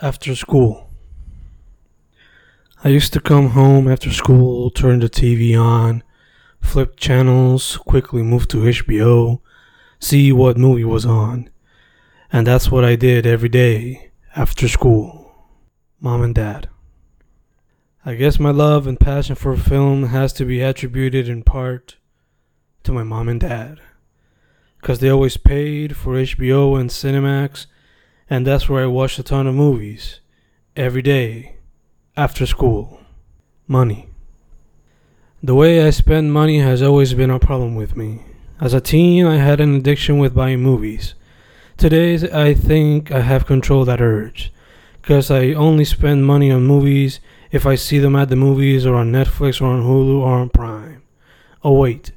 after school. I used to come home after school, turn the TV on, flip channels, quickly move to HBO, see what movie was on. And that's what I did every day after school. Mom and Dad. I guess my love and passion for film has to be attributed in part to my mom and dad. Because they always paid for HBO and Cinemax and that's where I watched a ton of movies every day after school. Money. The way I spend money has always been a problem with me. As a teen, I had an addiction with buying movies. Today, I think I have controlled that urge, because I only spend money on movies if I see them at the movies or on Netflix or on Hulu or on Prime. Oh, wait.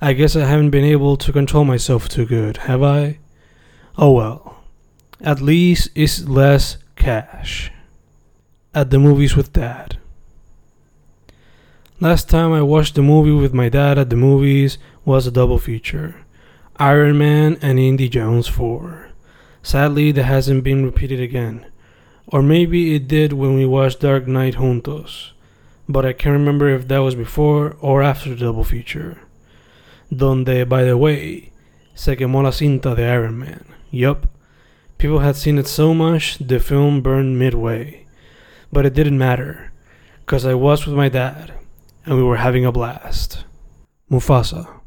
I guess I haven't been able to control myself too good, have I? Oh well. At least it's less cash. At the movies with dad. Last time I watched the movie with my dad at the movies was a double feature Iron Man and Indy Jones 4. Sadly, that hasn't been repeated again. Or maybe it did when we watched Dark Knight Juntos. But I can't remember if that was before or after the double feature. Donde, by the way, se quemó la cinta de Iron Man. Yup, People had seen it so much, the film burned midway. But it didn't matter, because I was with my dad, and we were having a blast. Mufasa.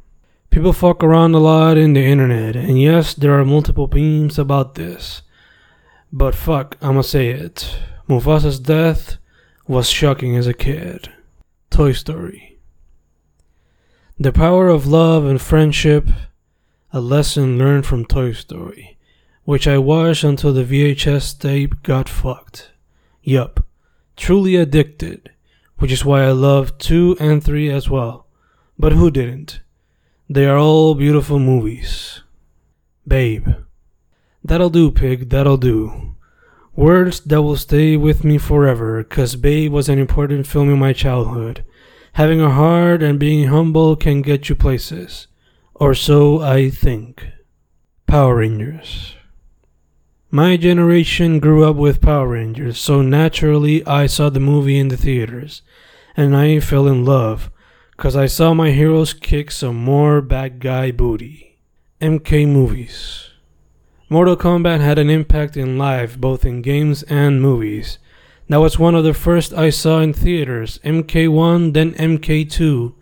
People fuck around a lot in the internet, and yes, there are multiple memes about this. But fuck, I'ma say it. Mufasa's death was shocking as a kid. Toy Story. The power of love and friendship, a lesson learned from Toy Story which I watched until the VHS tape got fucked. Yup, truly addicted, which is why I love 2 and 3 as well. But who didn't? They are all beautiful movies. Babe. That'll do, pig, that'll do. Words that will stay with me forever, cause Babe was an important film in my childhood. Having a heart and being humble can get you places. Or so I think. Power Rangers. My generation grew up with Power Rangers, so naturally I saw the movie in the theaters, and I fell in love, cause I saw my heroes kick some more bad guy booty. MK movies. Mortal Kombat had an impact in life, both in games and movies. That was one of the first I saw in theaters, MK1, then MK2,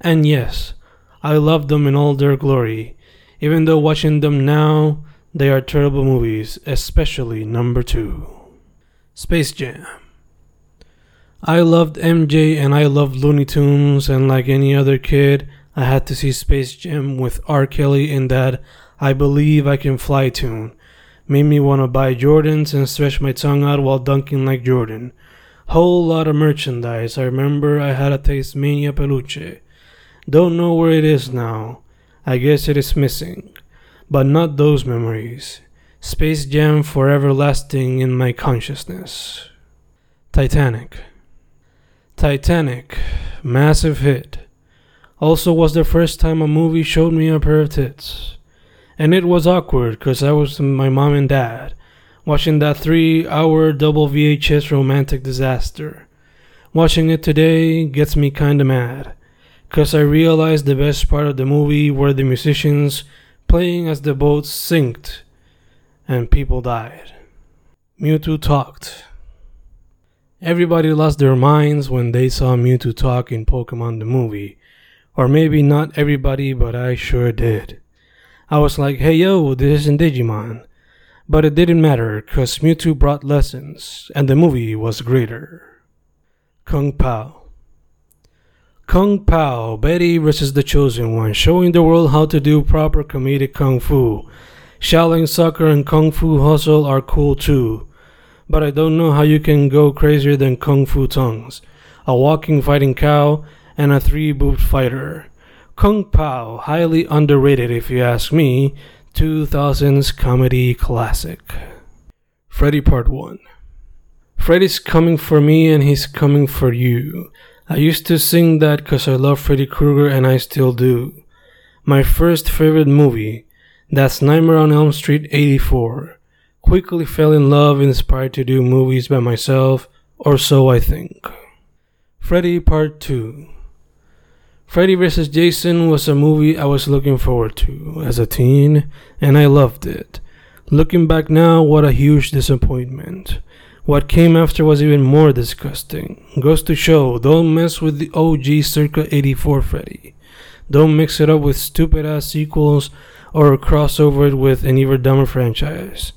and yes, I loved them in all their glory, even though watching them now, they are terrible movies, especially number two. Space Jam. I loved MJ and I loved Looney Tunes, and like any other kid, I had to see Space Jam with R. Kelly in that I Believe I Can Fly tune. Made me want to buy Jordans and stretch my tongue out while dunking like Jordan. Whole lot of merchandise. I remember I had a Tasmania peluche. Don't know where it is now. I guess it is missing but not those memories. Space Jam forever lasting in my consciousness. Titanic. Titanic, massive hit. Also was the first time a movie showed me a pair of tits. And it was awkward because I was my mom and dad watching that three hour double VHS romantic disaster. Watching it today gets me kinda mad because I realized the best part of the movie were the musicians playing as the boat sinked and people died. Mewtwo talked. Everybody lost their minds when they saw Mewtwo talk in Pokemon the movie. Or maybe not everybody, but I sure did. I was like, hey yo, this isn't Digimon. But it didn't matter, cause Mewtwo brought lessons, and the movie was greater. Kung Pow. Kung Pow, Betty versus the Chosen One, showing the world how to do proper comedic kung fu. Shaolin soccer and kung fu hustle are cool too, but I don't know how you can go crazier than kung fu tongues, a walking fighting cow, and a three-boot fighter. Kung Pow, highly underrated if you ask me, 2000s comedy classic. Freddy Part 1 Freddy's coming for me and he's coming for you. I used to sing that because I love Freddy Krueger and I still do. My first favorite movie, that's Nightmare on Elm Street 84. quickly fell in love inspired to do movies by myself, or so I think. Freddy Part 2 Freddy vs. Jason was a movie I was looking forward to as a teen, and I loved it. Looking back now, what a huge disappointment. What came after was even more disgusting. Goes to show, don't mess with the OG circa 84 Freddy. Don't mix it up with stupid ass sequels or crossover it with an even dumber franchise.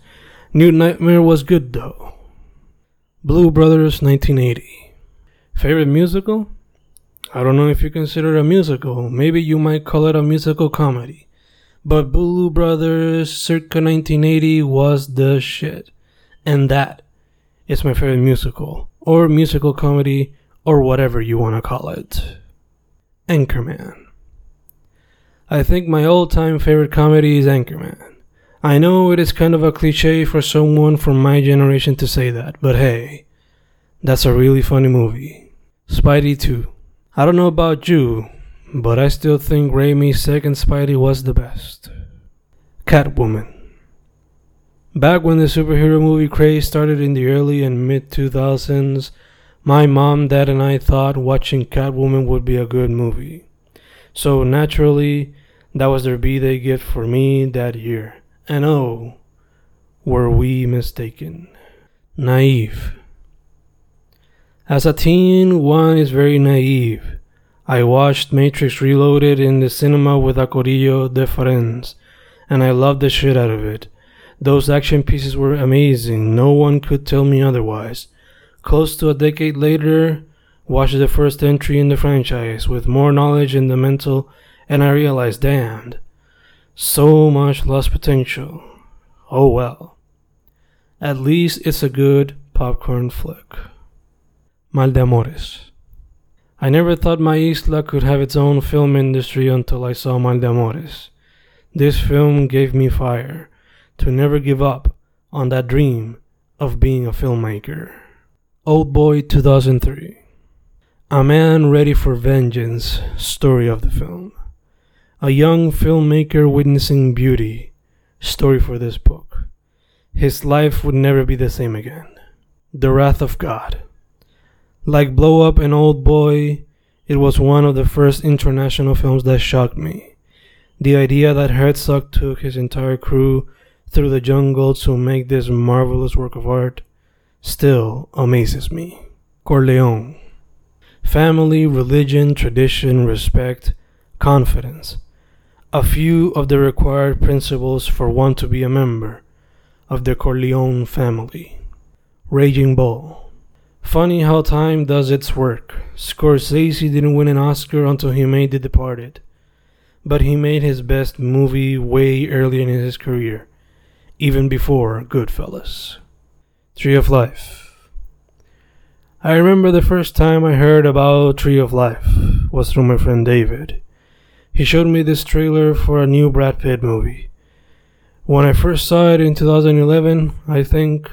New Nightmare was good though. Blues Brothers 1980. Favorite musical? I don't know if you consider it a musical. Maybe you might call it a musical comedy. But Blues Brothers circa 1980 was the shit. And that is my favorite musical, or musical comedy, or whatever you want to call it. Anchorman. I think my all time favorite comedy is Anchorman. I know it is kind of a cliche for someone from my generation to say that, but hey, that's a really funny movie. Spidey 2. I don't know about you, but I still think Raimi's second Spidey was the best. Catwoman. Back when the superhero movie craze started in the early and mid 2000s, my mom, dad, and I thought watching Catwoman would be a good movie. So naturally, that was their B day gift for me that year. And oh, were we mistaken. Naive. As a teen, one is very naive. I watched Matrix Reloaded in the cinema with a corillo de friends, and I loved the shit out of it. Those action pieces were amazing, no one could tell me otherwise. Close to a decade later, watched the first entry in the franchise with more knowledge in the mental, and I realized, damned, so much lost potential. Oh well. At least it's a good popcorn flick. Mal de Amores. I never thought my isla could have its own film industry until I saw Mal de Amores. This film gave me fire to never give up on that dream of being a filmmaker. Old Boy 2003. A man ready for vengeance, story of the film. A young filmmaker witnessing beauty, story for this book. His life would never be the same again. The Wrath of God. Like Blow Up and Old Boy, it was one of the first international films that shocked me. The idea that Herzog took his entire crew through the jungle to make this marvelous work of art still amazes me. Corleone. Family, religion, tradition, respect, confidence. A few of the required principles for one to be a member of the Corleone family. Raging Bull. Funny how time does its work. Scorsese didn't win an Oscar until he made The Departed, but he made his best movie way early in his career, even before Goodfellas. Tree of Life. I remember the first time I heard about Tree of Life was through my friend David. He showed me this trailer for a new Brad Pitt movie. When I first saw it in 2011, I think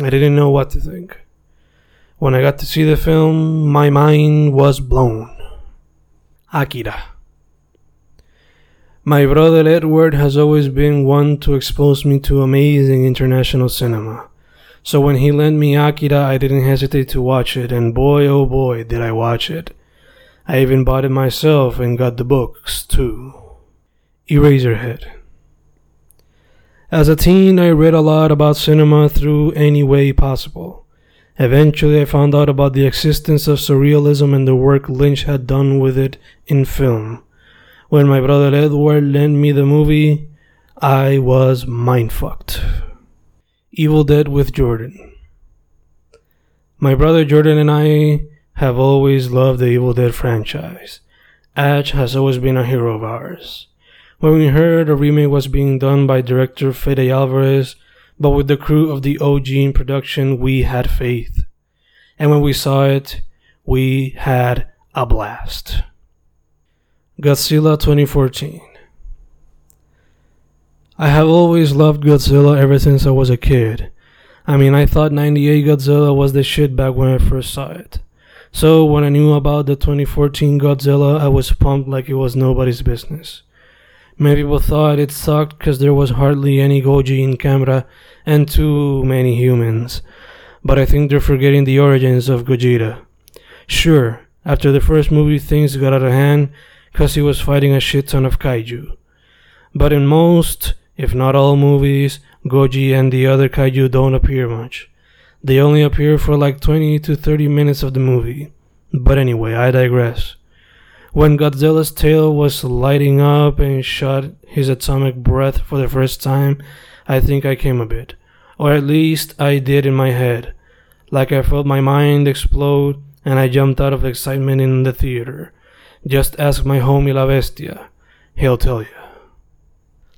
I didn't know what to think. When I got to see the film, my mind was blown. Akira. My brother Edward has always been one to expose me to amazing international cinema. So when he lent me Akira, I didn't hesitate to watch it, and boy oh boy did I watch it. I even bought it myself and got the books too. Eraserhead. As a teen, I read a lot about cinema through any way possible. Eventually, I found out about the existence of surrealism and the work Lynch had done with it in film. When my brother Edward lent me the movie, I was mindfucked. Evil Dead with Jordan. My brother Jordan and I have always loved the Evil Dead franchise. Ash has always been a hero of ours. When we heard a remake was being done by director Fede Alvarez, but with the crew of the OG in production, we had faith. And when we saw it, we had a blast. Godzilla 2014. I have always loved Godzilla ever since I was a kid. I mean, I thought 98 Godzilla was the shit back when I first saw it. So when I knew about the 2014 Godzilla, I was pumped like it was nobody's business. Many people thought it sucked because there was hardly any Goji in camera and too many humans. But I think they're forgetting the origins of Gojira. Sure, after the first movie things got out of hand because he was fighting a shit ton of kaiju. But in most, if not all movies, Goji and the other kaiju don't appear much. They only appear for like 20 to 30 minutes of the movie. But anyway, I digress. When Godzilla's tail was lighting up and shot his atomic breath for the first time, I think I came a bit. Or at least I did in my head. Like I felt my mind explode and I jumped out of excitement in the theater. Just ask my homie La Bestia. He'll tell you.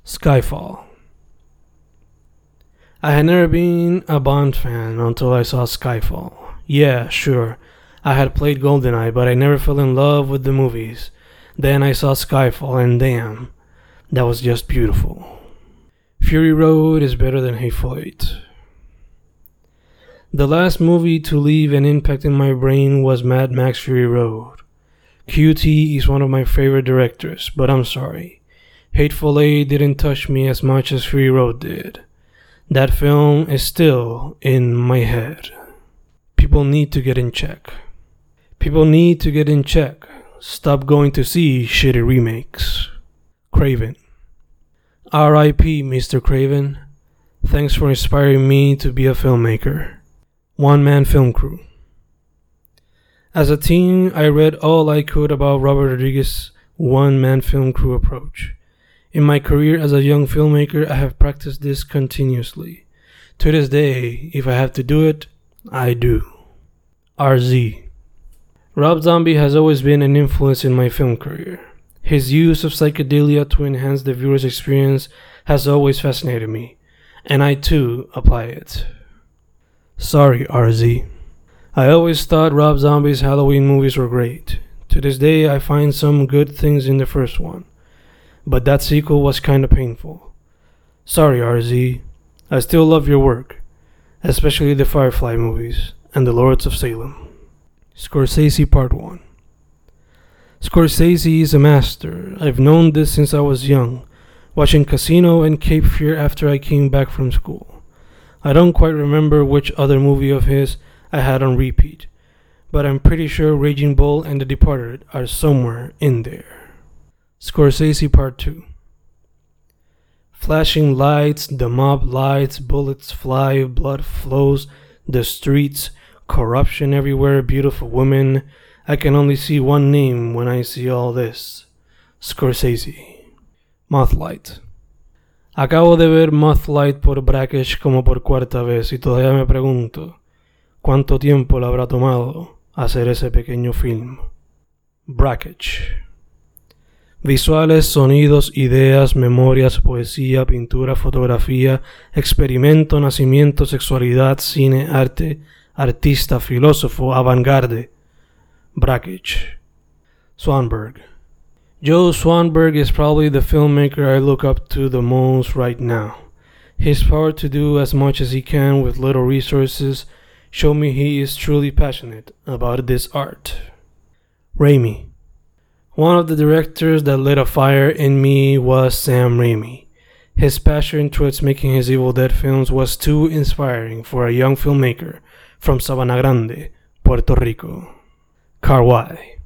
Skyfall. I had never been a Bond fan until I saw Skyfall. Yeah, sure. I had played GoldenEye, but I never fell in love with the movies. Then I saw Skyfall, and damn, that was just beautiful. Fury Road is better than Hateful Eight. The last movie to leave an impact in my brain was Mad Max Fury Road. QT is one of my favorite directors, but I'm sorry. Hateful Eight didn't touch me as much as Fury Road did. That film is still in my head. People need to get in check. People need to get in check. Stop going to see shitty remakes. Craven. R.I.P. Mr. Craven. Thanks for inspiring me to be a filmmaker. One man film crew. As a teen, I read all I could about Robert Rodriguez's one man film crew approach. In my career as a young filmmaker, I have practiced this continuously. To this day, if I have to do it, I do. RZ. Rob Zombie has always been an influence in my film career. His use of psychedelia to enhance the viewer's experience has always fascinated me, and I too apply it. Sorry, RZ. I always thought Rob Zombie's Halloween movies were great. To this day, I find some good things in the first one, but that sequel was kinda painful. Sorry, RZ. I still love your work, especially the Firefly movies and the Lords of Salem. Scorsese Part 1 Scorsese is a master. I've known this since I was young, watching Casino and Cape Fear after I came back from school. I don't quite remember which other movie of his I had on repeat, but I'm pretty sure Raging Bull and The Departed are somewhere in there. Scorsese Part 2 Flashing lights, the mob lights, bullets fly, blood flows, the streets, corruption everywhere, beautiful women. I can only see one name when I see all this Scorsese. Mothlight. Acabo de ver Mothlight por Brakhage como por cuarta vez y todavía me pregunto cuánto tiempo le habrá tomado hacer ese pequeño film. Brackish. Visuales, sonidos, ideas, memorias, poesía, pintura, fotografía, experimento, nacimiento, sexualidad, cine, arte, artista, filósofo, avant-garde. Brackish. Swanberg. Joe Swanberg is probably the filmmaker I look up to the most right now. His power to do as much as he can with little resources show me he is truly passionate about this art. Raimi. One of the directors that lit a fire in me was Sam Raimi. His passion towards making his Evil Dead films was too inspiring for a young filmmaker from Sabana Grande, Puerto Rico. Kar-wai.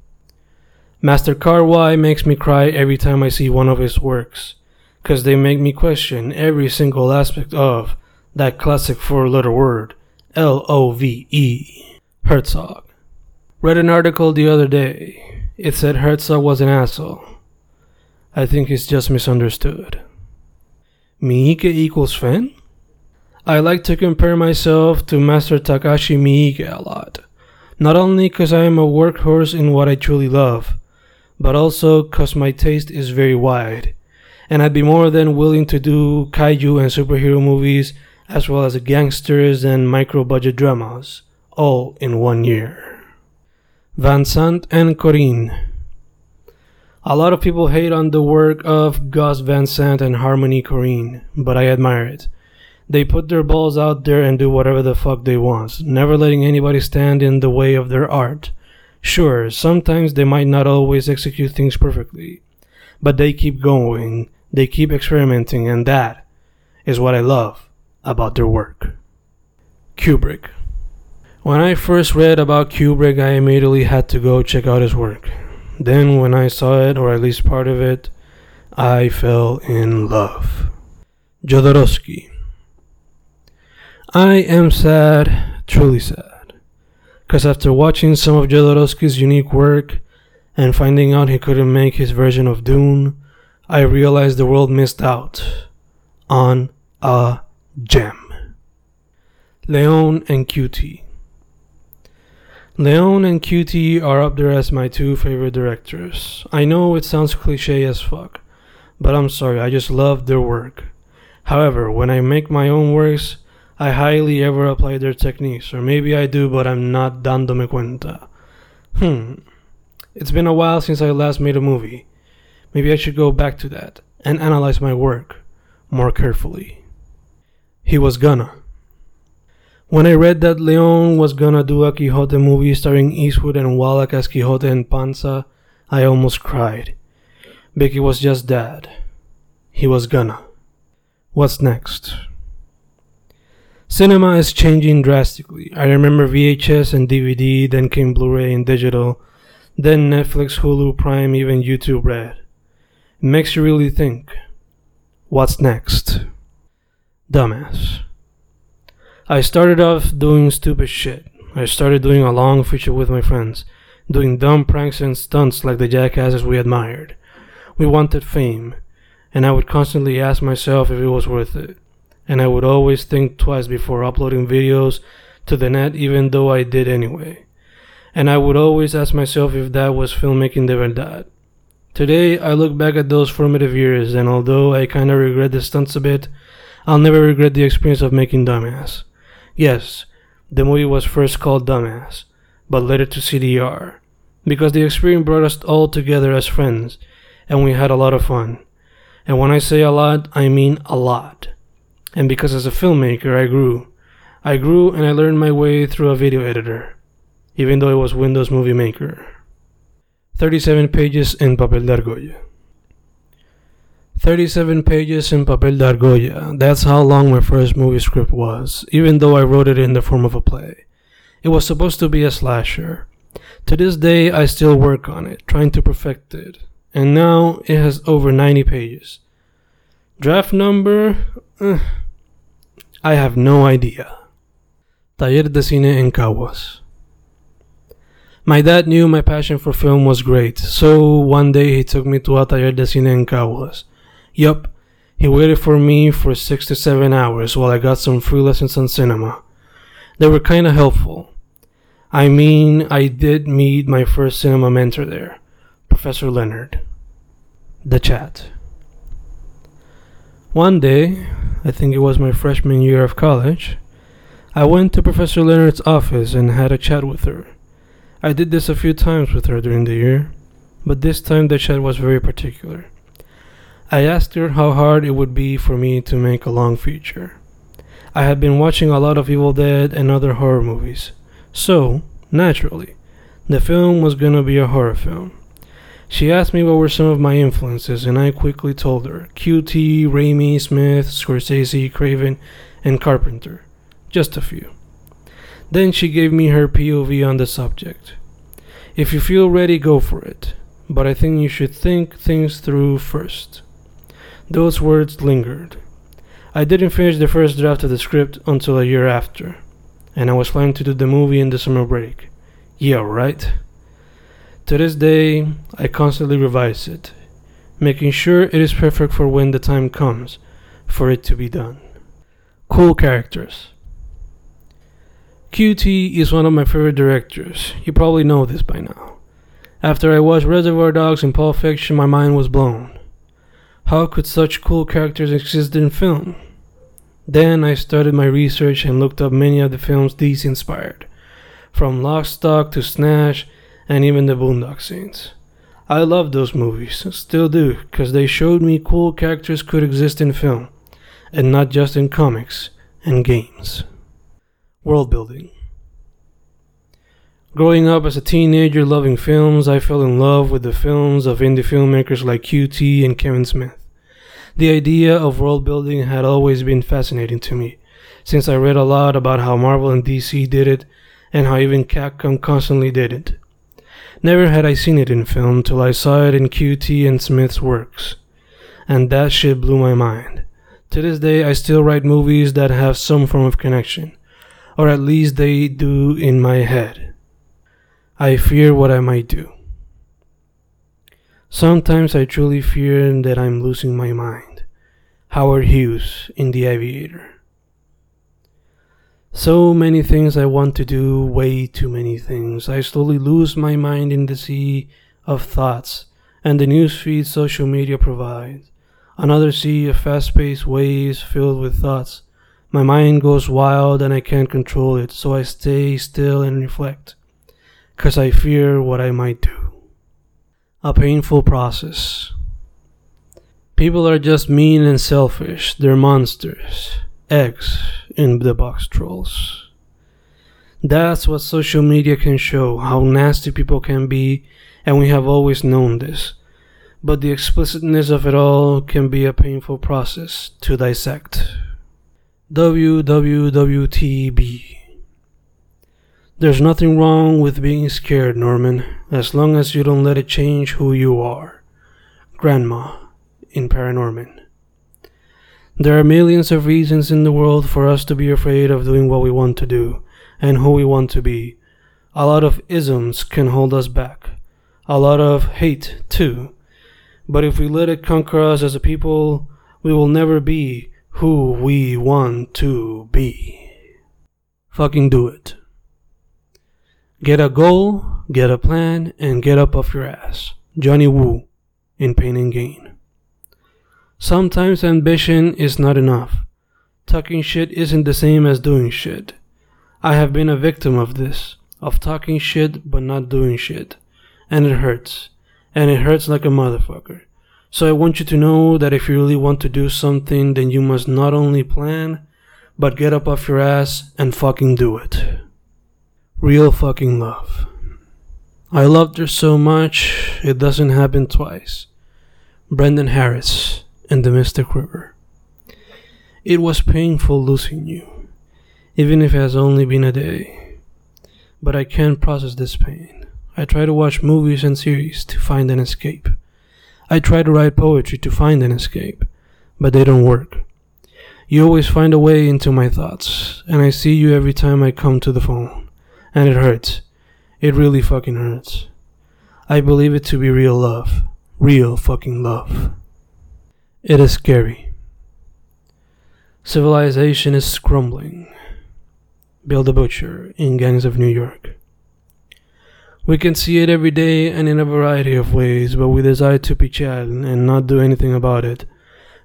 Master Kar-wai makes me cry every time I see one of his works, because they make me question every single aspect of that classic four letter word, L O V E, Herzog. Read an article the other day. It said Herzog was an asshole. I think he's just misunderstood. Miike equals Fen? I like to compare myself to Master Takashi Miike a lot. Not only because I am a workhorse in what I truly love, but also because my taste is very wide, and I'd be more than willing to do kaiju and superhero movies, as well as gangsters and micro budget dramas, all in one year. Van Sant and Korine. A lot of people hate on the work of Gus Van Sant and Harmony Korine, but I admire it. They put their balls out there and do whatever the fuck they want, never letting anybody stand in the way of their art. Sure, sometimes they might not always execute things perfectly, but they keep going They keep experimenting, and that is what I love about their work. Kubrick. When I first read about Kubrick, I immediately had to go check out his work. Then, when I saw it, or at least part of it, I fell in love. Jodorowsky. I am sad, truly sad, because after watching some of Jodorowsky's unique work and finding out he couldn't make his version of Dune, I realized the world missed out on a gem. Leone and QT. Leone and QT are up there as my two favorite directors. I know it sounds cliche as fuck, but I'm sorry, I just love their work. However, when I make my own works, I highly ever apply their techniques, or maybe I do, but I'm not dándome cuenta. Hmm. It's been a while since I last made a movie. Maybe I should go back to that and analyze my work more carefully. He was gonna. When I read that Leone was gonna do a Quixote movie starring Eastwood and Wallach as Quixote and Panza, I almost cried. Vicky was just that. He was gonna. What's next? Cinema is changing drastically. I remember VHS and DVD, then came Blu ray and digital, then Netflix, Hulu, Prime, even YouTube Red. It makes you really think what's next? Dumbass. I started off doing stupid shit. I started doing a long feature with my friends, doing dumb pranks and stunts like the jackasses we admired. We wanted fame, and I would constantly ask myself if it was worth it and I would always think twice before uploading videos to the net, even though I did anyway. And I would always ask myself if that was filmmaking de verdad. Today, I look back at those formative years, and although I kinda regret the stunts a bit, I'll never regret the experience of making Dumbass. Yes, the movie was first called Dumbass, but later to CDR, because the experience brought us all together as friends, and we had a lot of fun. And when I say a lot, I mean a lot and because as a filmmaker I grew. I grew and I learned my way through a video editor, even though it was Windows Movie Maker. 37 pages in papel de argolla. 37 pages in papel de argolla. That's how long my first movie script was, even though I wrote it in the form of a play. It was supposed to be a slasher. To this day, I still work on it, trying to perfect it, and now it has over 90 pages. Draft number? Uh, I have no idea. Taller de Cine en Caguas. My dad knew my passion for film was great, so one day he took me to a Taller de Cine en Caguas. Yup, he waited for me for six to seven hours while I got some free lessons on cinema. They were kinda helpful. I mean, I did meet my first cinema mentor there, Professor Leonard. The chat. One day, I think it was my freshman year of college, I went to Professor Leonard's office and had a chat with her. I did this a few times with her during the year, but this time the chat was very particular. I asked her how hard it would be for me to make a long feature. I had been watching a lot of Evil Dead and other horror movies, so, naturally, the film was gonna be a horror film. She asked me what were some of my influences, and I quickly told her QT, Raimi, Smith, Scorsese, Craven, and Carpenter. Just a few. Then she gave me her POV on the subject. If you feel ready, go for it, but I think you should think things through first. Those words lingered. I didn't finish the first draft of the script until a year after, and I was planning to do the movie in the summer break. Yeah, right? To this day, I constantly revise it, making sure it is perfect for when the time comes for it to be done. Cool characters. QT is one of my favorite directors. You probably know this by now. After I watched Reservoir Dogs and Pulp Fiction, my mind was blown. How could such cool characters exist in film? Then I started my research and looked up many of the films these inspired, from Lock, Stock to Snatch and even the Boondock Saints. I love those movies, still do, because they showed me cool characters could exist in film, and not just in comics and games. World building. Growing up as a teenager loving films, I fell in love with the films of indie filmmakers like QT and Kevin Smith. The idea of world building had always been fascinating to me, since I read a lot about how Marvel and DC did it, and how even Capcom constantly did it. Never had I seen it in film till I saw it in QT and Smith's works, and that shit blew my mind. To this day, I still write movies that have some form of connection, or at least they do in my head. I fear what I might do. Sometimes I truly fear that I'm losing my mind. Howard Hughes in The Aviator. So many things I want to do, way too many things. I slowly lose my mind in the sea of thoughts and the newsfeed social media provides. Another sea of fast paced waves filled with thoughts. My mind goes wild and I can't control it, so I stay still and reflect, because I fear what I might do a painful process. People are just mean and selfish. They're monsters. Eggs in the Boxtrolls. That's what social media can show, how nasty people can be, and we have always known this. But the explicitness of it all can be a painful process to dissect. WWWTB there's nothing wrong with being scared, Norman, as long as you don't let it change who you are. Grandma in Paranorman. There are millions of reasons in the world for us to be afraid of doing what we want to do and who we want to be. A lot of isms can hold us back. A lot of hate, too. But if we let it conquer us as a people, we will never be who we want to be. Fucking do it. Get a goal, get a plan, and get up off your ass. Johnny Wu in Pain and Gain. Sometimes ambition is not enough. Talking shit isn't the same as doing shit. I have been a victim of this, of talking shit but not doing shit. And it hurts. And it hurts like a motherfucker. So I want you to know that if you really want to do something, then you must not only plan, but get up off your ass and fucking do it. Real fucking love. I loved her so much, it doesn't happen twice. Brendan Harris and the Mystic River. It was painful losing you, even if it has only been a day. But I can't process this pain. I try to watch movies and series to find an escape. I try to write poetry to find an escape, but they don't work. You always find a way into my thoughts, and I see you every time I come to the phone and it hurts. It really fucking hurts. I believe it to be real love. Real fucking love. It is scary. Civilization is crumbling. Bill the Butcher in Gangs of New York. We can see it every day and in a variety of ways, but we decide to pichar and not do anything about it.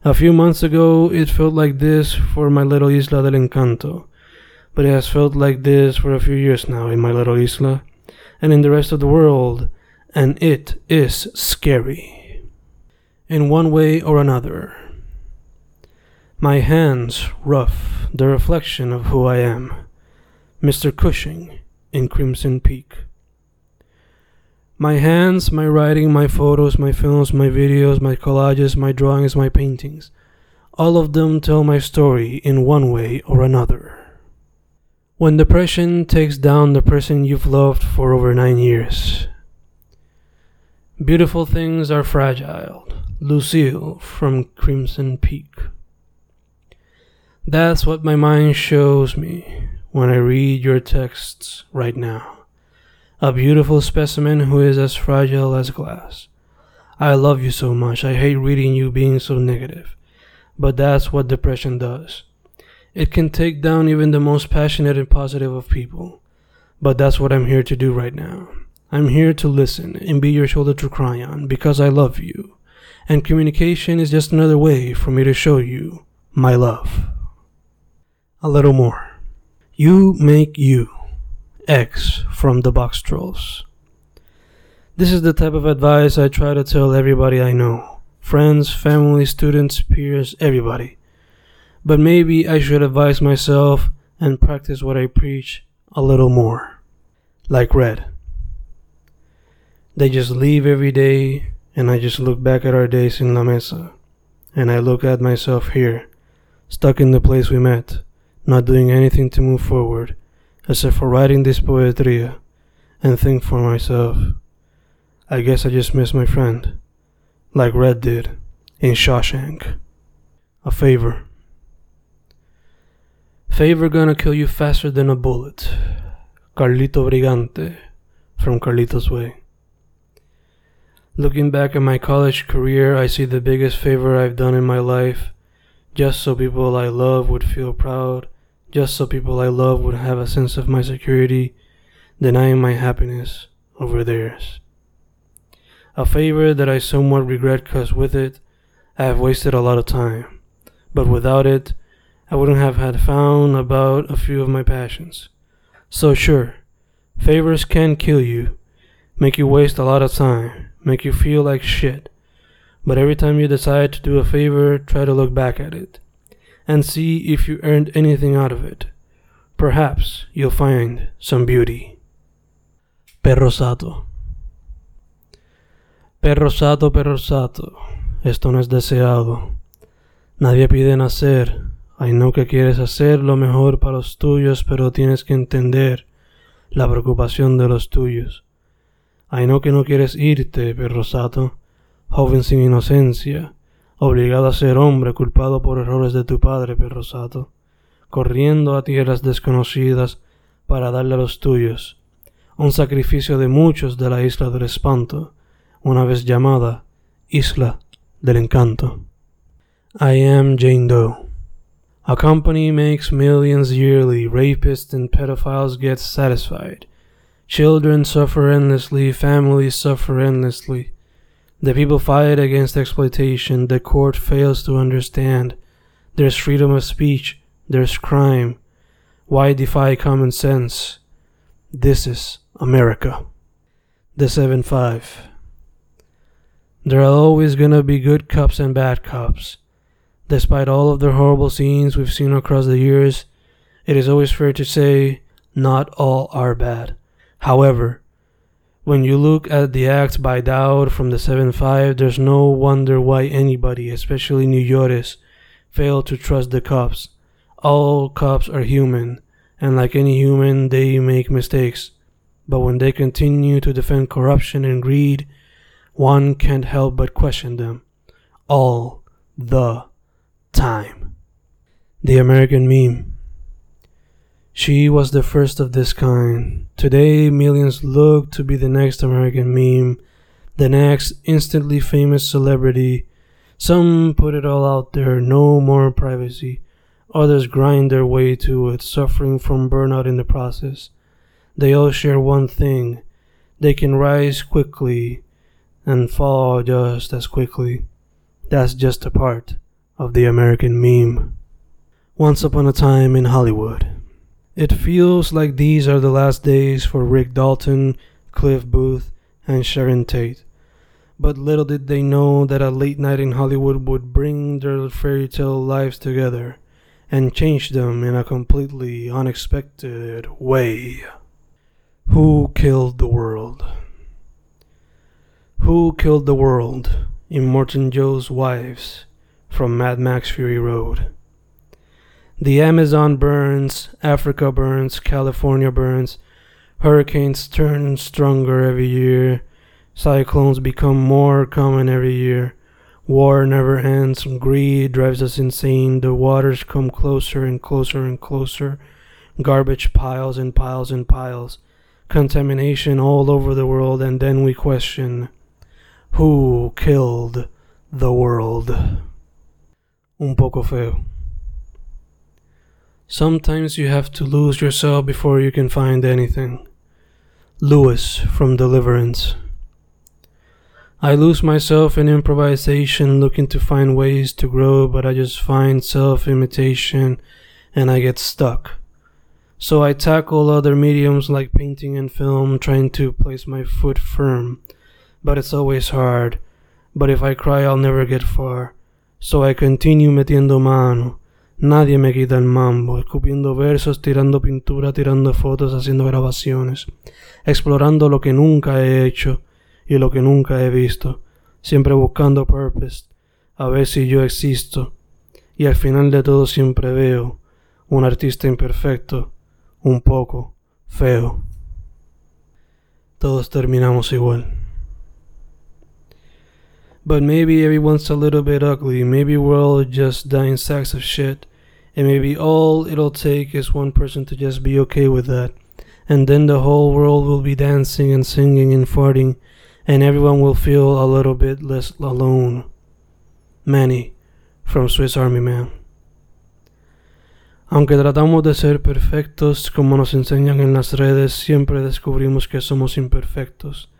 A few months ago, it felt like this for my little Isla del Encanto but it has felt like this for a few years now in my little isla and in the rest of the world, and it is scary. In one way or another. My hands rough, the reflection of who I am. Mr. Cushing in Crimson Peak. My hands, my writing, my photos, my films, my videos, my collages, my drawings, my paintings, all of them tell my story in one way or another. When depression takes down the person you've loved for over nine years. Beautiful things are fragile. Lucille from Crimson Peak. That's what my mind shows me when I read your texts right now. A beautiful specimen who is as fragile as glass. I love you so much. I hate reading you being so negative. But that's what depression does. It can take down even the most passionate and positive of people. But that's what I'm here to do right now. I'm here to listen and be your shoulder to cry on because I love you. And communication is just another way for me to show you my love. A little more. You make you. Eggs from the Boxtrolls. This is the type of advice I try to tell everybody I know friends, family, students, peers, everybody. But maybe I should advise myself and practice what I preach a little more. Like Red. They just leave every day, and I just look back at our days in La Mesa and I look at myself here, stuck in the place we met, not doing anything to move forward, except for writing this poetria, and think for myself. I guess I just miss my friend, like Red did in Shawshank. A favor. Favor gonna kill you faster than a bullet. Carlito Brigante from Carlito's Way. Looking back at my college career, I see the biggest favor I've done in my life just so people I love would feel proud, just so people I love would have a sense of my security, denying my happiness over theirs. A favor that I somewhat regret because with it, I have wasted a lot of time, but without it, I wouldn't have had found about a few of my passions. So sure, favors can kill you, make you waste a lot of time, make you feel like shit, but every time you decide to do a favor, try to look back at it and see if you earned anything out of it. Perhaps you'll find some beauty. Perro sato. Perro sato, perro sato. Esto no es deseado. Nadie pide nacer. I know que quieres hacer lo mejor para los tuyos, pero tienes que entender la preocupación de los tuyos. I know que no quieres irte, perro sato joven sin inocencia, obligado a ser hombre culpado por errores de tu padre, perro sato, corriendo a tierras desconocidas para darle a los tuyos, un sacrificio de muchos de la isla del espanto, una vez llamada Isla del Encanto. I am Jane Doe. A company makes millions yearly, rapists and pedophiles get satisfied. Children suffer endlessly, families suffer endlessly. The people fight against exploitation. The court fails to understand. There's freedom of speech. There's crime. Why defy common sense? This is America. The 7 5. There are always gonna be good cops and bad cops. Despite all of the horrible scenes we've seen across the years, it is always fair to say not all are bad. However, when you look at the acts by Dowd from the 7-5, there's no wonder why anybody, especially New Yorkers, fail to trust the cops. All cops are human, and like any human, they make mistakes. But when they continue to defend corruption and greed, one can't help but question them. All the time. The American Meme she was the first of this kind. Today, millions look to be the next American meme, the next instantly famous celebrity. Some put it all out there, no more privacy. Others grind their way to it, suffering from burnout in the process. They all share one thing they can rise quickly and fall just as quickly. That's just a part of the American meme. Once upon a time in Hollywood. It feels like these are the last days for Rick Dalton, Cliff Booth, and Sharon Tate. But little did they know that a late night in Hollywood would bring their fairy tale lives together and change them in a completely unexpected way. Who killed the world? Who killed the world? Immortan Joe's wives from Mad Max Fury Road. The Amazon burns, Africa burns, California burns. Hurricanes turn stronger every year. Cyclones become more common every year. War never ends. Greed drives us insane. The waters come closer and closer and closer. Garbage piles and piles and piles. Contamination all over the world, and then we question who killed the world? Un poco feo. Sometimes you have to lose yourself before you can find anything. Lewis from Deliverance. I lose myself in improvisation, looking to find ways to grow, but I just find self imitation and I get stuck. So I tackle other mediums like painting and film, trying to place my foot firm. But it's always hard. But if I cry, I'll never get far. So I continue metiendo mano Nadie me quita el mambo, escupiendo versos, tirando pintura, tirando fotos, haciendo grabaciones, explorando lo que nunca he hecho y lo que nunca he visto, siempre buscando purpose, a ver si yo existo, y al final de todo siempre veo un artista imperfecto, un poco feo. Todos terminamos igual. But maybe everyone's a little bit ugly, maybe we're all just dying sacks of shit, and maybe all it'll take is one person to just be okay with that, and then the whole world will be dancing and singing and farting, and everyone will feel a little bit less alone. Manny from Swiss Army Man. Aunque tratamos de ser perfectos como nos enseñan en las redes, siempre descubrimos que somos imperfectos.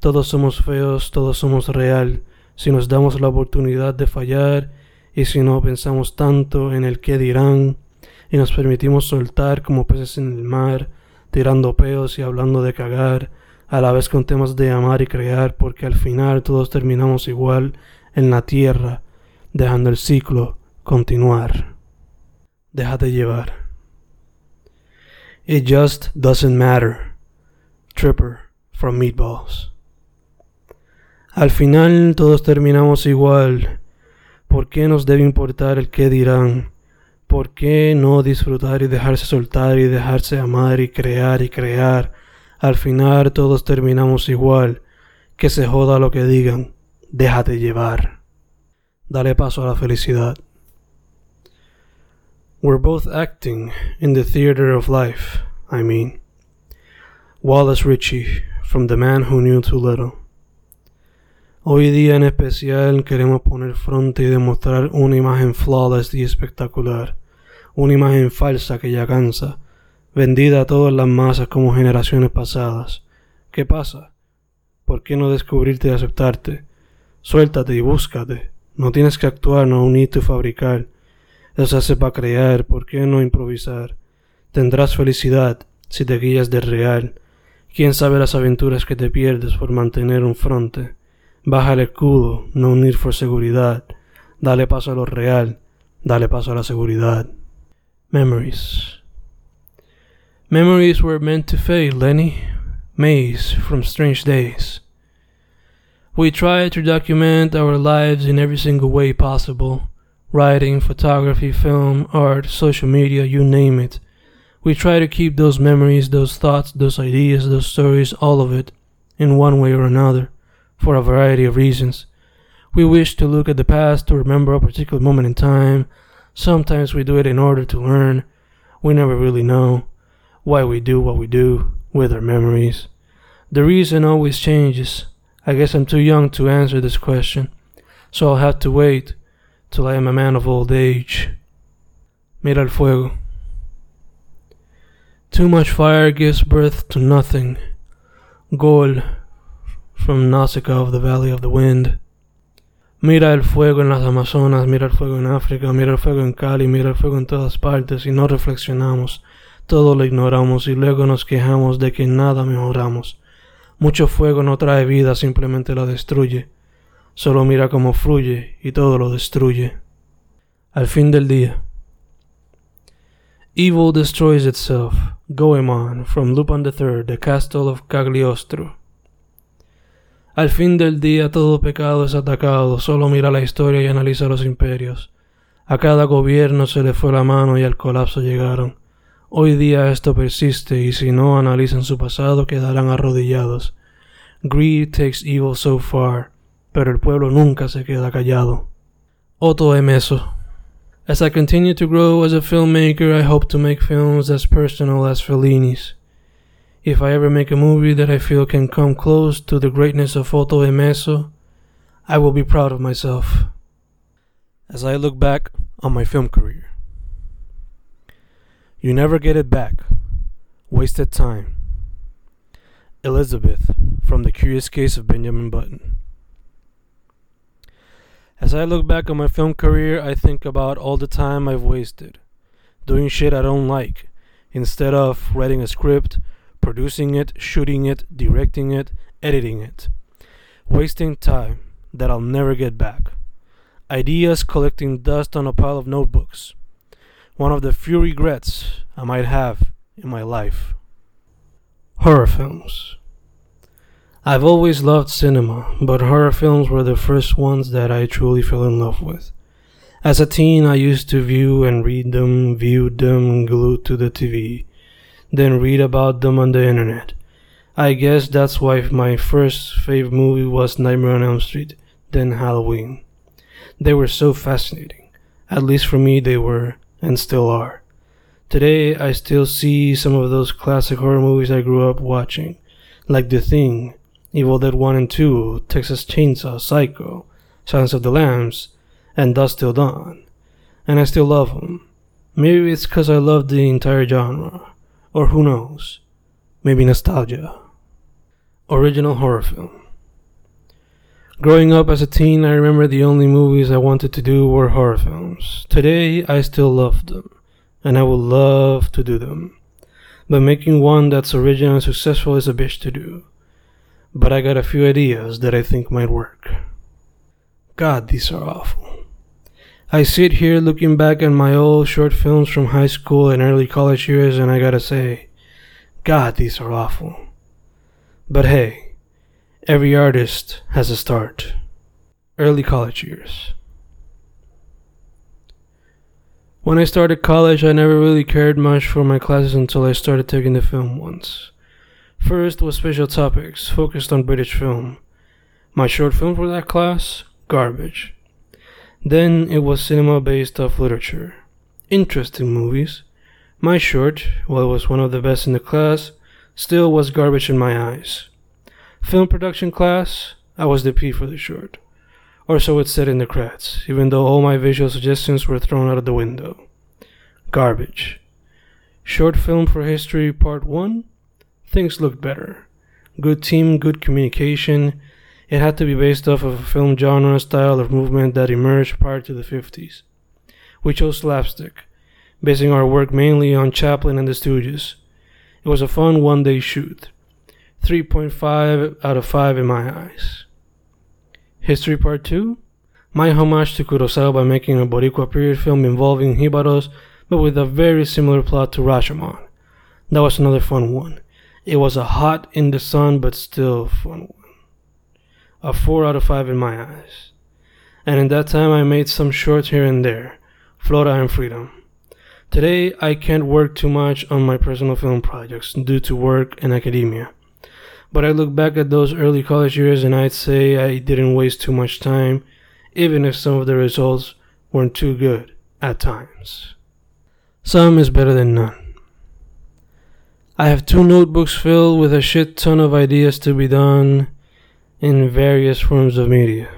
Todos somos feos, todos somos real, si nos damos la oportunidad de fallar y si no pensamos tanto en el qué dirán y nos permitimos soltar como peces en el mar, tirando peos y hablando de cagar, a la vez con temas de amar y crear, porque al final todos terminamos igual en la tierra, dejando el ciclo continuar. Déjate llevar. It just doesn't matter. Tripper from Meatballs. Al final todos terminamos igual. ¿Por qué nos debe importar el qué dirán? ¿Por qué no disfrutar y dejarse soltar y dejarse amar y crear y crear? Al final todos terminamos igual. Que se joda lo que digan. Déjate llevar. Dale paso a la felicidad. We're both acting in the theater of life, I mean. Wallace Ritchie, from The Man Who Knew Too Little. Hoy día en especial queremos poner frente y demostrar una imagen flawless y espectacular, una imagen falsa que ya cansa, vendida a todas las masas como generaciones pasadas. ¿Qué pasa? ¿Por qué no descubrirte y aceptarte? Suéltate y búscate. No tienes que actuar, no unirte y fabricar. Eso hace para crear, ¿por qué no improvisar? Tendrás felicidad si te guías de real. Quién sabe las aventuras que te pierdes por mantener un fronte. Baja el escudo, no unir por seguridad. Dale paso a lo real, dale paso a la seguridad. Memories. Memories were meant to fade, Lenny. Mace from strange days. We try to document our lives in every single way possible writing, photography, film, art, social media, you name it. We try to keep those memories, those thoughts, those ideas, those stories, all of it, in one way or another, for a variety of reasons. We wish to look at the past to remember a particular moment in time. Sometimes we do it in order to learn. We never really know why we do what we do with our memories. The reason always changes. I guess I'm too young to answer this question, so I'll have to wait till I am a man of old age. Mira el fuego. Too much fire gives birth to nothing. Gol from Nausicaa of the Valley of the Wind. Mira el fuego en las Amazonas, mira el fuego en África, mira el fuego en Cali, mira el fuego en todas partes y no reflexionamos, todo lo ignoramos y luego nos quejamos de que nada mejoramos. Mucho fuego no trae vida, simplemente la destruye. Solo mira cómo fluye y todo lo destruye. Al fin del día. Evil destroys itself. Goemon, from Lupin III, The Castle of Cagliostro. Al fin del día todo pecado es atacado, solo mira la historia y analiza los imperios. A cada gobierno se le fue la mano y al colapso llegaron. Hoy día esto persiste y si no analizan su pasado quedarán arrodillados. Greed takes evil so far pero el pueblo nunca se queda callado. Otto Emeso. As I continue to grow as a filmmaker, I hope to make films as personal as Fellini's. If I ever make a movie that I feel can come close to the greatness of Otto Emeso, I will be proud of myself. As I look back on my film career, you never get it back. Wasted time. Elizabeth from The Curious Case of Benjamin Button. As I look back on my film career, I think about all the time I've wasted doing shit I don't like instead of writing a script, producing it, shooting it, directing it, editing it. Wasting time that I'll never get back. Ideas collecting dust on a pile of notebooks. One of the few regrets I might have in my life. Horror films. I've always loved cinema, but horror films were the first ones that I truly fell in love with. As a teen, I used to view and read them, viewed them glued to the TV, then read about them on the internet. I guess that's why my first favorite movie was Nightmare on Elm Street, then Halloween. They were so fascinating. At least for me, they were, and still are. Today, I still see some of those classic horror movies I grew up watching, like The Thing, Evil Dead 1 and 2, Texas Chainsaw, Psycho, Silence of the Lambs, and Dusk Till Dawn. And I still love them. Maybe it's because I love the entire genre. Or who knows? Maybe nostalgia. Original horror film. Growing up as a teen, I remember the only movies I wanted to do were horror films. Today, I still love them and I would love to do them. But making one that's original and successful is a bitch to do. But I got a few ideas that I think might work. God, these are awful. I sit here looking back at my old short films from high school and early college years, and I gotta say, God, these are awful. But hey, every artist has a start. Early college years. When I started college, I never really cared much for my classes until I started taking the film ones. First was special topics, focused on British film. My short film for that class, garbage. Then it was cinema based off literature. Interesting movies. My short, while it was one of the best in the class, still was garbage in my eyes. Film production class, I was the DP for the short or so it said in the credits, even though all my visual suggestions were thrown out of the window. Garbage. Short film for history part 1? Things looked better. Good team, good communication. It had to be based off of a film genre style of movement that emerged prior to the 50s. We chose slapstick, basing our work mainly on Chaplin and the Stooges. It was a fun one day shoot. 3.5 out of 5 in my eyes. History Part 2 My homage to Kurosawa by making a Boricua period film involving Jibaros, but with a very similar plot to Rashomon. That was another fun one. It was a hot in the sun but still fun one. A 4 out of 5 in my eyes. And in that time I made some shorts here and there. Flora and Freedom. Today I can't work too much on my personal film projects due to work and academia. But I look back at those early college years and I'd say I didn't waste too much time, even if some of the results weren't too good at times. Some is better than none. I have two notebooks filled with a shit ton of ideas to be done in various forms of media.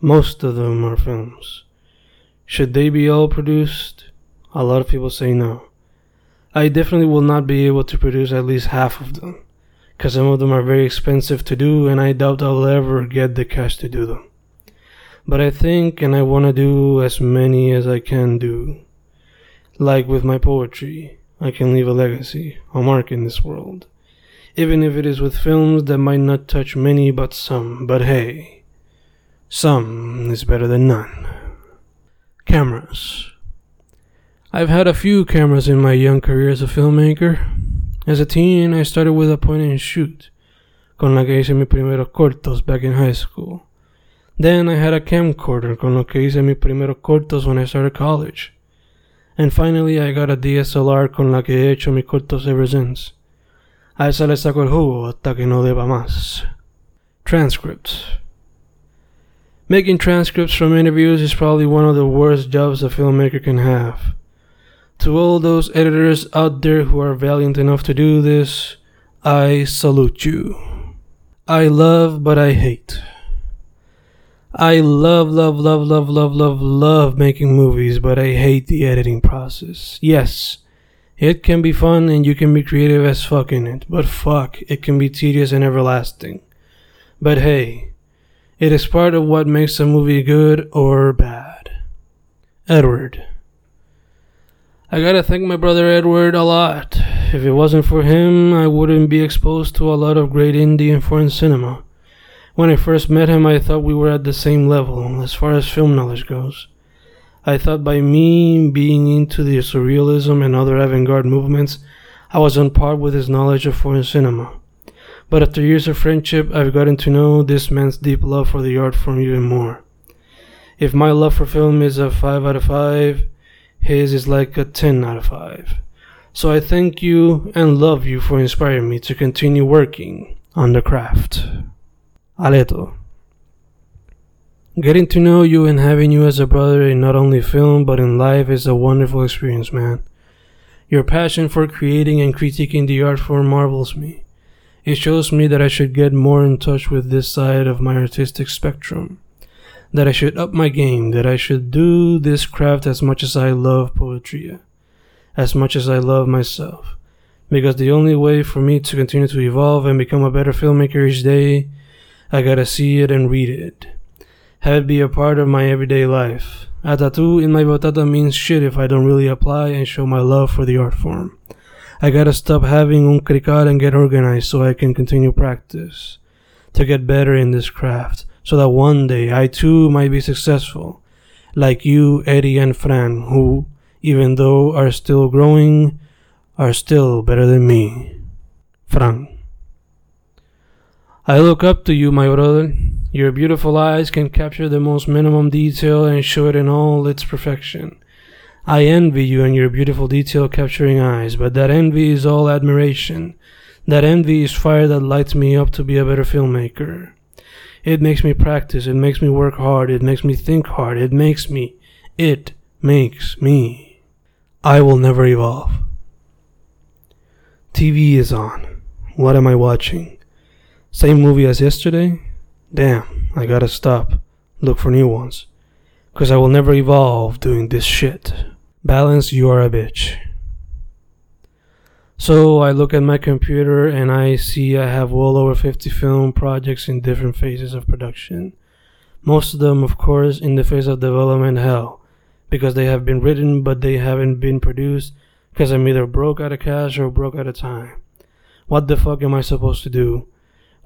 Most of them are films. Should they be all produced? A lot of people say no. I definitely will not be able to produce at least half of them because some of them are very expensive to do, and I doubt I'll ever get the cash to do them. But I think and I want to do as many as I can do. Like with my poetry, I can leave a legacy, a mark in this world. Even if it is with films that might not touch many but some, but hey, some is better than none. Cameras. I've had a few cameras in my young career as a filmmaker. As a teen, I started with a point and shoot, con la que hice mis primeros cortos back in high school. Then I had a camcorder, con lo que hice mis primeros cortos when I started college. And finally, I got a DSLR con la que he hecho mis cortos ever since. A esa le saco el jugo hasta que no deba más. Transcripts. Making transcripts from interviews is probably one of the worst jobs a filmmaker can have. To all those editors out there who are valiant enough to do this, I salute you. I love, but I hate. I love, love, love, love, love, love, love making movies, but I hate the editing process. Yes, it can be fun and you can be creative as fuck in it, but fuck, it can be tedious and everlasting. But hey, it is part of what makes a movie good or bad. Edward. I gotta thank my brother Edward a lot. If it wasn't for him, I wouldn't be exposed to a lot of great indie and foreign cinema. When I first met him, I thought we were at the same level as far as film knowledge goes. I thought by me being into the surrealism and other avant garde movements, I was on par with his knowledge of foreign cinema. but after years of friendship, I've gotten to know this man's deep love for the art form even more. If my love for film is a 5 out of 5, his is like a 10 out of 5. So I thank you and love you for inspiring me to continue working on the craft. Aleto. Getting to know you and having you as a brother in not only film but in life is a wonderful experience, man. Your passion for creating and critiquing the art form marvels me. It shows me that I should get more in touch with this side of my artistic spectrum. That I should up my game, that I should do this craft as much as I love poetry, as much as I love myself. Because the only way for me to continue to evolve and become a better filmmaker each day, I gotta see it and read it it be a part of my everyday life. A tattoo in my batata means shit if I don't really apply and show my love for the art form. I gotta stop having un and get organized so I can continue practice. To get better in this craft, so that one day I too might be successful. Like you, Eddie, and Fran, who, even though are still growing, are still better than me. Fran. I look up to you, my brother. Your beautiful eyes can capture the most minimum detail and show it in all its perfection. I envy you and your beautiful detail capturing eyes, but that envy is all admiration. That envy is fire that lights me up to be a better filmmaker. It makes me practice, it makes me work hard, it makes me think hard, it makes me, it makes me. I will never evolve. TV is on. What am I watching? Same movie as yesterday? Damn, I gotta stop. Look for new ones. Cause I will never evolve doing this shit. Balance, you are a bitch. So I look at my computer and I see I have well over 50 film projects in different phases of production. Most of them, of course, in the phase of development hell, because they have been written but they haven't been produced because I'm either broke out of cash or broke out of time. What the fuck am I supposed to do?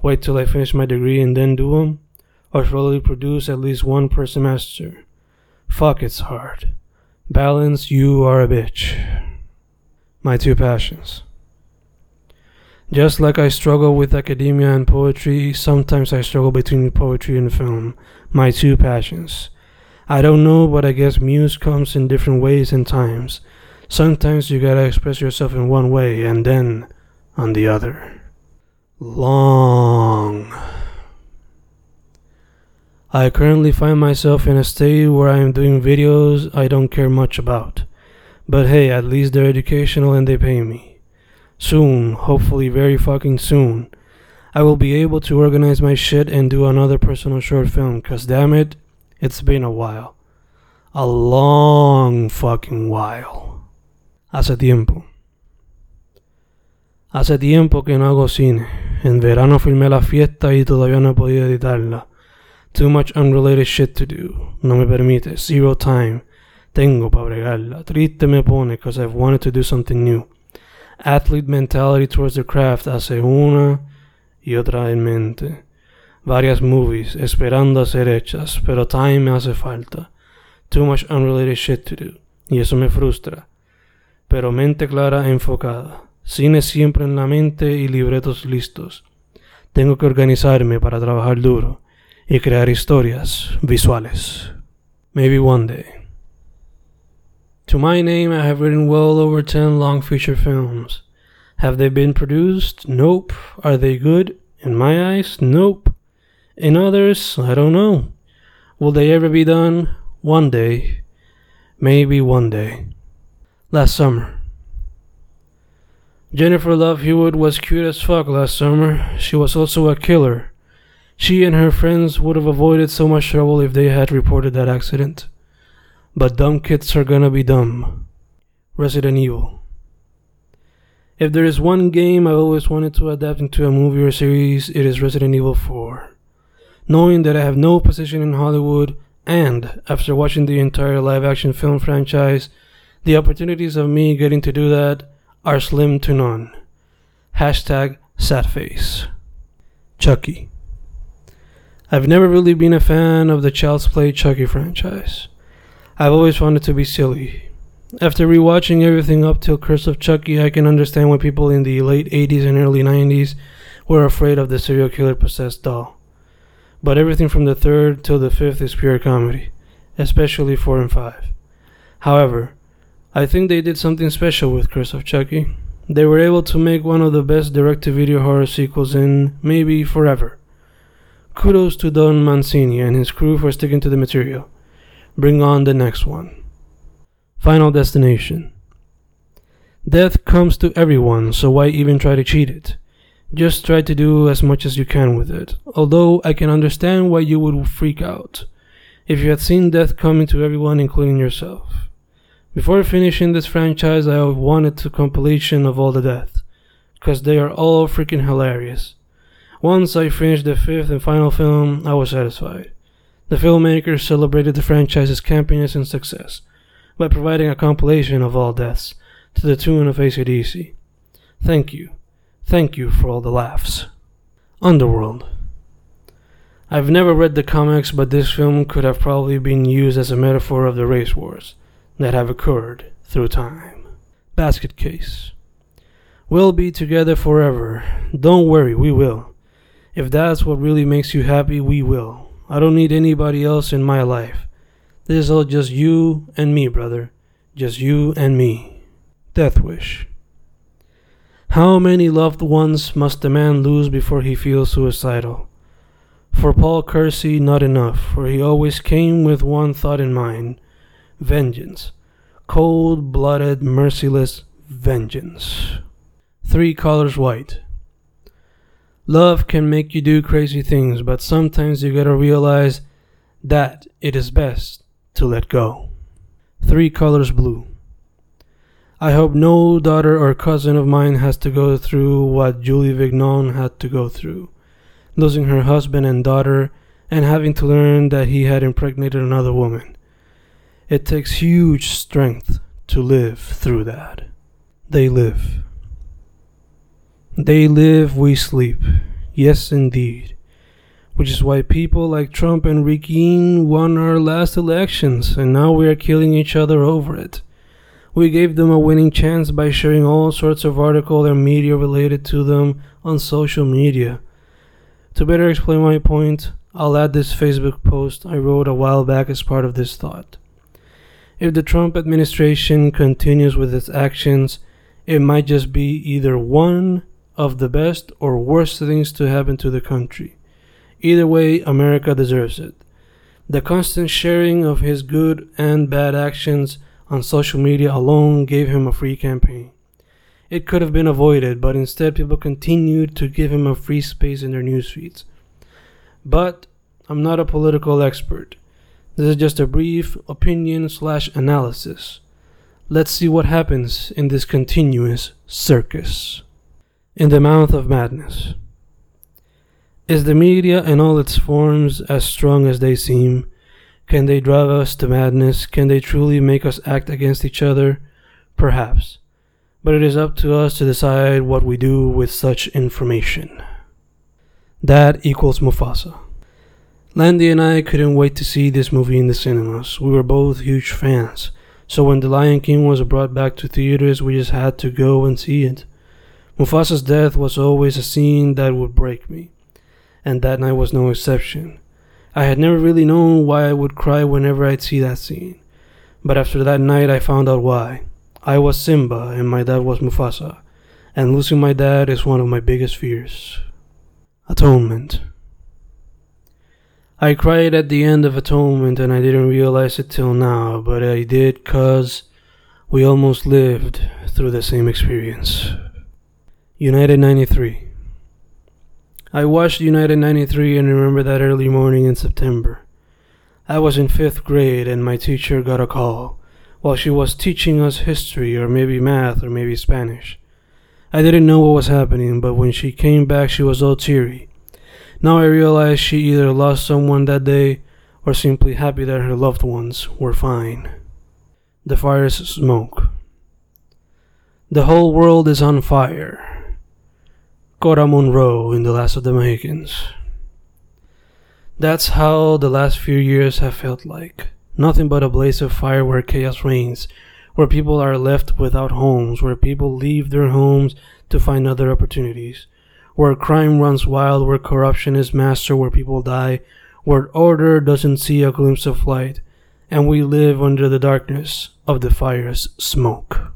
Wait till I finish my degree and then do them, or slowly produce at least one per semester. Fuck, it's hard. Balance, you are a bitch. My two passions. Just like I struggle with academia and poetry, sometimes I struggle between poetry and film. My two passions. I don't know, but I guess muse comes in different ways and times. Sometimes you gotta express yourself in one way and then on the other long. I currently find myself in a state where I am doing videos I don't care much about. But hey, at least they're educational and they pay me. Soon, hopefully very fucking soon, I will be able to organize my shit and do another personal short film, cause damn it, it's been a while. A long fucking while. Hace tiempo. Hace tiempo que no hago cine. En verano filmé la fiesta y todavía no he podido editarla. Too much unrelated shit to do. No me permite. Zero time. Tengo para bregarla. Triste me pone because I've wanted to do something new. Athlete mentality towards the craft hace una y otra en mente. Varias movies esperando a ser hechas, pero time me hace falta. Too much unrelated shit to do. Y eso me frustra. Pero mente clara enfocada. Cine siempre en la mente y libretos listos. Tengo que organizarme para trabajar duro y crear historias visuales. Maybe one day. To my name, I have written well over 10 long feature films. Have they been produced? Nope. Are they good? In my eyes, nope. In others, I don't know. Will they ever be done? One day. Maybe one day. Last summer, Jennifer Love Hewitt was cute as fuck last summer. She was also a killer. She and her friends would have avoided so much trouble if they had reported that accident. But dumb kids are gonna be dumb. Resident Evil. If there is one game I've always wanted to adapt into a movie or series, it is Resident Evil 4. Knowing that I have no position in Hollywood, and after watching the entire live action film franchise, the opportunities of me getting to do that are slim to none. Hashtag sadface. Chucky. I've never really been a fan of the Child's Play Chucky franchise. I've always wanted to be silly. After rewatching everything up till Curse of Chucky, I can understand why people in the late 80s and early 90s were afraid of the serial killer possessed doll. But everything from the third till the fifth is pure comedy, especially four and five. However, I think they did something special with Curse of Chucky. They were able to make one of the best direct to video horror sequels in maybe forever. Kudos to Don Mancini and his crew for sticking to the material. Bring on the next one. Final Destination. Death comes to everyone, so why even try to cheat it? Just try to do as much as you can with it. Although I can understand why you would freak out if you had seen death coming to everyone, including yourself. Before finishing this franchise, I wanted a compilation of all the deaths, because they are all freaking hilarious. Once I finished the fifth and final film, I was satisfied. The filmmakers celebrated the franchise's campiness and success by providing a compilation of all deaths to the tune of ACDC. Thank you. Thank you for all the laughs. Underworld. I've never read the comics, but this film could have probably been used as a metaphor of the race wars that have occurred through time. Basket Case. We'll be together forever. Don't worry, we will. If that's what really makes you happy, we will. I don't need anybody else in my life. This is all just you and me, brother. Just you and me. Death Wish. How many loved ones must a man lose before he feels suicidal? For Paul Kersey, not enough, for he always came with one thought in mind vengeance. Cold blooded, merciless vengeance. Three colors white. Love can make you do crazy things, but sometimes you gotta realize that it is best to let go. Three colors blue. I hope no daughter or cousin of mine has to go through what Julie Vignon had to go through, losing her husband and daughter and having to learn that he had impregnated another woman. It takes huge strength to live through that. They live. They live, we sleep. Yes, indeed. Which is why people like Trump and Ricky won our last elections, and now we are killing each other over it. We gave them a winning chance by sharing all sorts of articles and media related to them on social media. To better explain my point, I'll add this Facebook post I wrote a while back as part of this thought. If the Trump administration continues with its actions, it might just be either one of the best or worst things to happen to the country. Either way, America deserves it. The constant sharing of his good and bad actions on social media alone gave him a free campaign. It could have been avoided, but instead people continued to give him a free space in their news feeds. But I'm not a political expert. This is just a brief opinion slash analysis. Let's see what happens in this continuous circus. In the mouth of madness. Is the media in all its forms as strong as they seem? Can they drive us to madness? Can they truly make us act against each other? Perhaps. But it is up to us to decide what we do with such information. That equals Mufasa. Landy and I couldn't wait to see this movie in the cinemas. We were both huge fans. So when The Lion King was brought back to theaters, we just had to go and see it. Mufasa's death was always a scene that would break me, and that night was no exception. I had never really known why I would cry whenever I'd see that scene. But after that night, I found out why. I was Simba and my dad was Mufasa, and losing my dad is one of my biggest fears. Atonement. I cried at the end of Atonement and I didn't realize it till now, but I did cause we almost lived through the same experience. United 93. I watched United 93 and remember that early morning in September. I was in fifth grade and my teacher got a call while she was teaching us history or maybe math or maybe Spanish. I didn't know what was happening, but when she came back, she was all teary. Now I realize she either lost someone that day or simply happy that her loved ones were fine. The fire's smoke. The whole world is on fire. Cora Munro in The Last of the Mohicans. That's how the last few years have felt like. Nothing but a blaze of fire where chaos reigns, where people are left without homes, where people leave their homes to find other opportunities, where crime runs wild, where corruption is master, where people die, where order doesn't see a glimpse of light, and we live under the darkness of the fire's smoke.